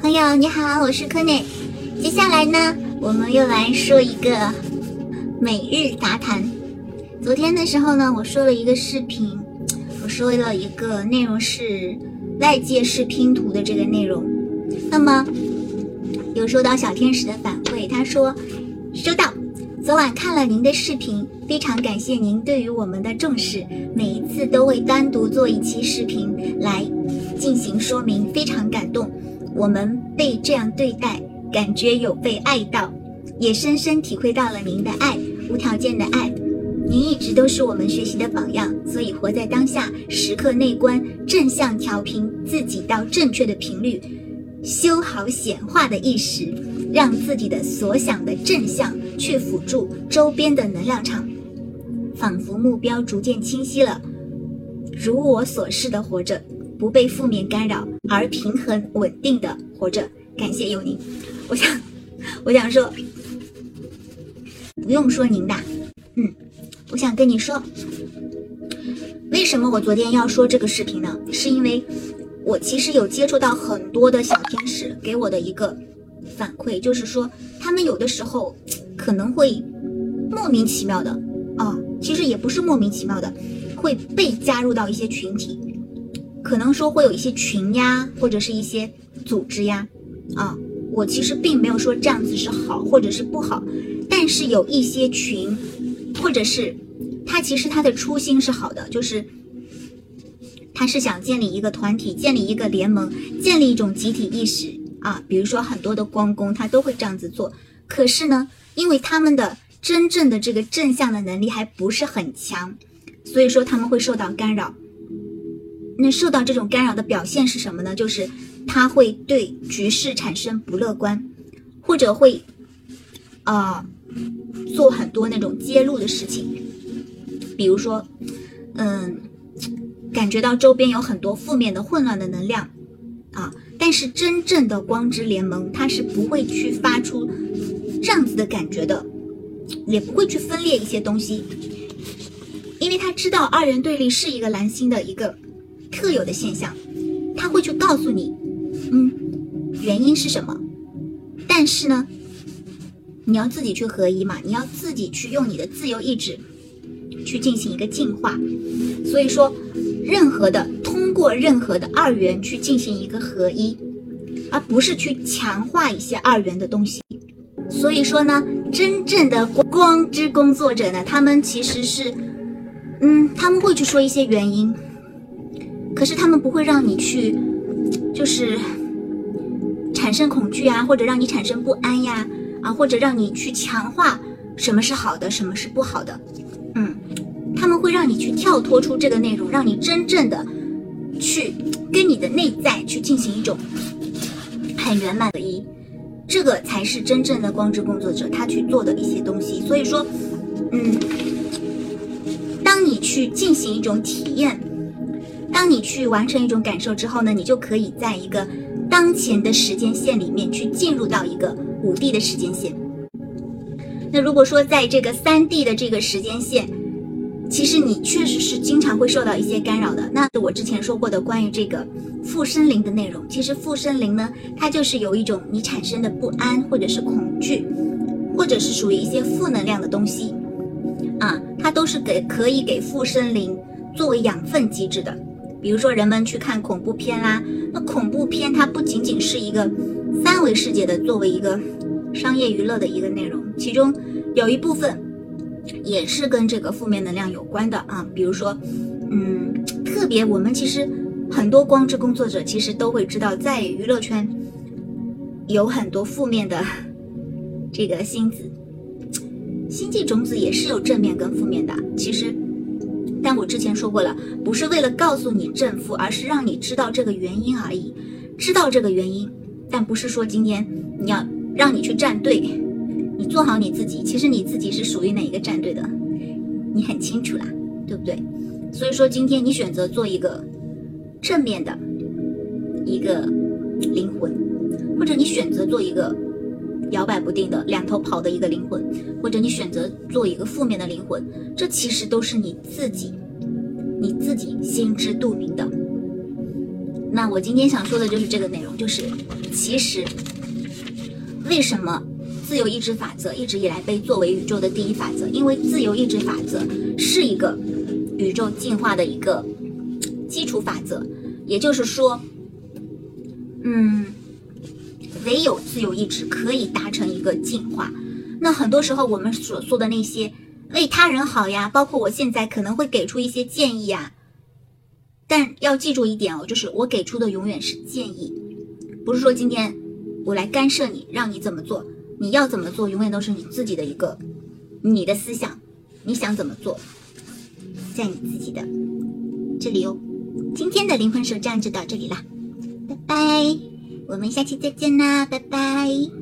朋友你好，我是柯内。接下来呢，我们又来说一个每日杂谈。昨天的时候呢，我说了一个视频，我说了一个内容是外界视拼图的这个内容。那么有收到小天使的反馈，他说收到。昨晚看了您的视频，非常感谢您对于我们的重视，每一次都会单独做一期视频来进行说明，非常感动。我们被这样对待，感觉有被爱到，也深深体会到了您的爱，无条件的爱。您一直都是我们学习的榜样，所以活在当下，时刻内观，正向调频自己到正确的频率，修好显化的意识，让自己的所想的正向。去辅助周边的能量场，仿佛目标逐渐清晰了。如我所示的活着，不被负面干扰，而平衡稳定的活着。感谢有您。我想，我想说，不用说您的，嗯，我想跟你说，为什么我昨天要说这个视频呢？是因为我其实有接触到很多的小天使给我的一个反馈，就是说他们有的时候。可能会莫名其妙的啊，其实也不是莫名其妙的，会被加入到一些群体，可能说会有一些群呀，或者是一些组织呀，啊，我其实并没有说这样子是好或者是不好，但是有一些群，或者是他其实他的初心是好的，就是他是想建立一个团体，建立一个联盟，建立一种集体意识啊，比如说很多的光工他都会这样子做，可是呢。因为他们的真正的这个正向的能力还不是很强，所以说他们会受到干扰。那受到这种干扰的表现是什么呢？就是他会对局势产生不乐观，或者会啊做很多那种揭露的事情，比如说，嗯，感觉到周边有很多负面的混乱的能量啊，但是真正的光之联盟，它是不会去发出。这样子的感觉的，也不会去分裂一些东西，因为他知道二元对立是一个蓝星的一个特有的现象，他会去告诉你，嗯，原因是什么？但是呢，你要自己去合一嘛，你要自己去用你的自由意志去进行一个进化。所以说，任何的通过任何的二元去进行一个合一，而不是去强化一些二元的东西。所以说呢，真正的光之工作者呢，他们其实是，嗯，他们会去说一些原因，可是他们不会让你去，就是产生恐惧啊，或者让你产生不安呀，啊，或者让你去强化什么是好的，什么是不好的，嗯，他们会让你去跳脱出这个内容，让你真正的去跟你的内在去进行一种很圆满的一。这个才是真正的光之工作者，他去做的一些东西。所以说，嗯，当你去进行一种体验，当你去完成一种感受之后呢，你就可以在一个当前的时间线里面去进入到一个五 D 的时间线。那如果说在这个三 D 的这个时间线，其实你确实是经常会受到一些干扰的。那我之前说过的关于这个附身灵的内容。其实附身灵呢，它就是有一种你产生的不安，或者是恐惧，或者是属于一些负能量的东西啊，它都是给可以给附身灵作为养分机制的。比如说人们去看恐怖片啦，那恐怖片它不仅仅是一个三维世界的作为一个商业娱乐的一个内容，其中有一部分。也是跟这个负面能量有关的啊，比如说，嗯，特别我们其实很多光之工作者其实都会知道，在娱乐圈有很多负面的这个星子，星际种子也是有正面跟负面的。其实，但我之前说过了，不是为了告诉你正负，而是让你知道这个原因而已。知道这个原因，但不是说今天你要让你去站队。你做好你自己，其实你自己是属于哪一个战队的，你很清楚啦，对不对？所以说今天你选择做一个正面的一个灵魂，或者你选择做一个摇摆不定的两头跑的一个灵魂，或者你选择做一个负面的灵魂，这其实都是你自己，你自己心知肚明的。那我今天想说的就是这个内容，就是其实为什么自由意志法则一直以来被作为宇宙的第一法则？因为自由意志法则是一个宇宙进化的一个基础法则，也就是说，嗯，唯有自由意志可以达成一个进化。那很多时候我们所说的那些为他人好呀，包括我现在可能会给出一些建议呀。但要记住一点哦，就是我给出的永远是建议，不是说今天我来干涉你，让你怎么做，你要怎么做，永远都是你自己的一个你的思想，你想怎么做，在你自己的这里哦。今天的灵魂手账就到这里啦，拜拜，我们下期再见啦，拜拜。